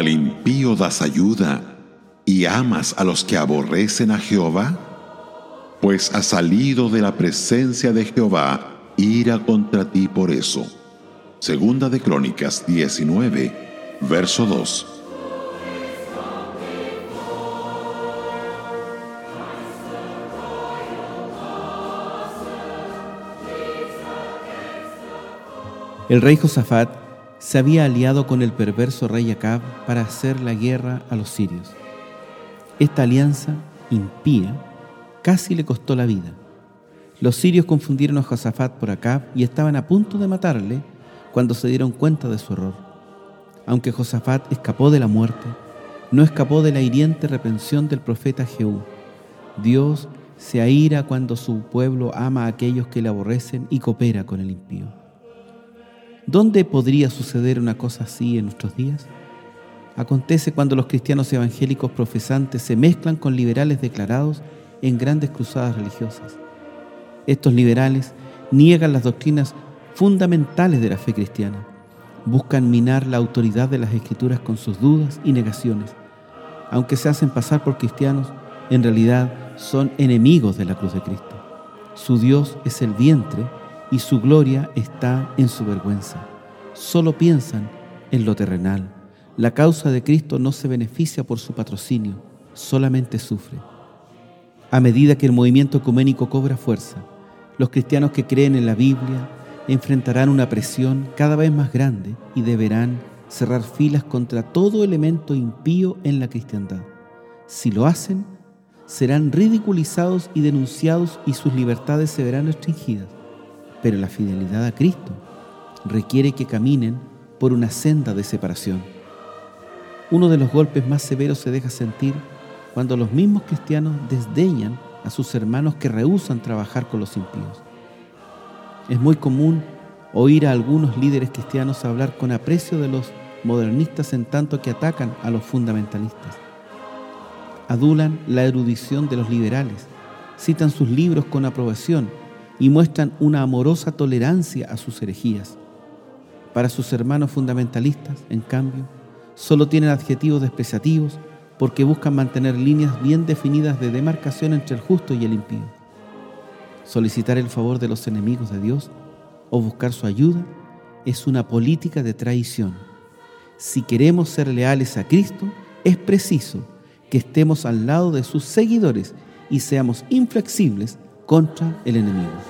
acaso das ayuda y amas a los que aborrecen a Jehová? Pues ha salido de la presencia de Jehová ira contra ti por eso. Segunda de Crónicas 19, verso 2. El rey Josafat se había aliado con el perverso rey Acab para hacer la guerra a los sirios. Esta alianza impía casi le costó la vida. Los sirios confundieron a Josafat por Acab y estaban a punto de matarle cuando se dieron cuenta de su error. Aunque Josafat escapó de la muerte, no escapó de la hiriente reprensión del profeta Jehú. Dios se aira cuando su pueblo ama a aquellos que le aborrecen y coopera con el impío. ¿Dónde podría suceder una cosa así en nuestros días? Acontece cuando los cristianos evangélicos profesantes se mezclan con liberales declarados en grandes cruzadas religiosas. Estos liberales niegan las doctrinas fundamentales de la fe cristiana, buscan minar la autoridad de las escrituras con sus dudas y negaciones. Aunque se hacen pasar por cristianos, en realidad son enemigos de la cruz de Cristo. Su Dios es el vientre y su gloria está en su vergüenza. Solo piensan en lo terrenal. La causa de Cristo no se beneficia por su patrocinio, solamente sufre. A medida que el movimiento ecuménico cobra fuerza, los cristianos que creen en la Biblia enfrentarán una presión cada vez más grande y deberán cerrar filas contra todo elemento impío en la cristiandad. Si lo hacen, serán ridiculizados y denunciados y sus libertades se verán restringidas pero la fidelidad a Cristo requiere que caminen por una senda de separación. Uno de los golpes más severos se deja sentir cuando los mismos cristianos desdeñan a sus hermanos que rehúsan trabajar con los impíos. Es muy común oír a algunos líderes cristianos hablar con aprecio de los modernistas en tanto que atacan a los fundamentalistas. Adulan la erudición de los liberales, citan sus libros con aprobación y muestran una amorosa tolerancia a sus herejías. Para sus hermanos fundamentalistas, en cambio, solo tienen adjetivos despreciativos porque buscan mantener líneas bien definidas de demarcación entre el justo y el impío. Solicitar el favor de los enemigos de Dios o buscar su ayuda es una política de traición. Si queremos ser leales a Cristo, es preciso que estemos al lado de sus seguidores y seamos inflexibles contra el enemigo.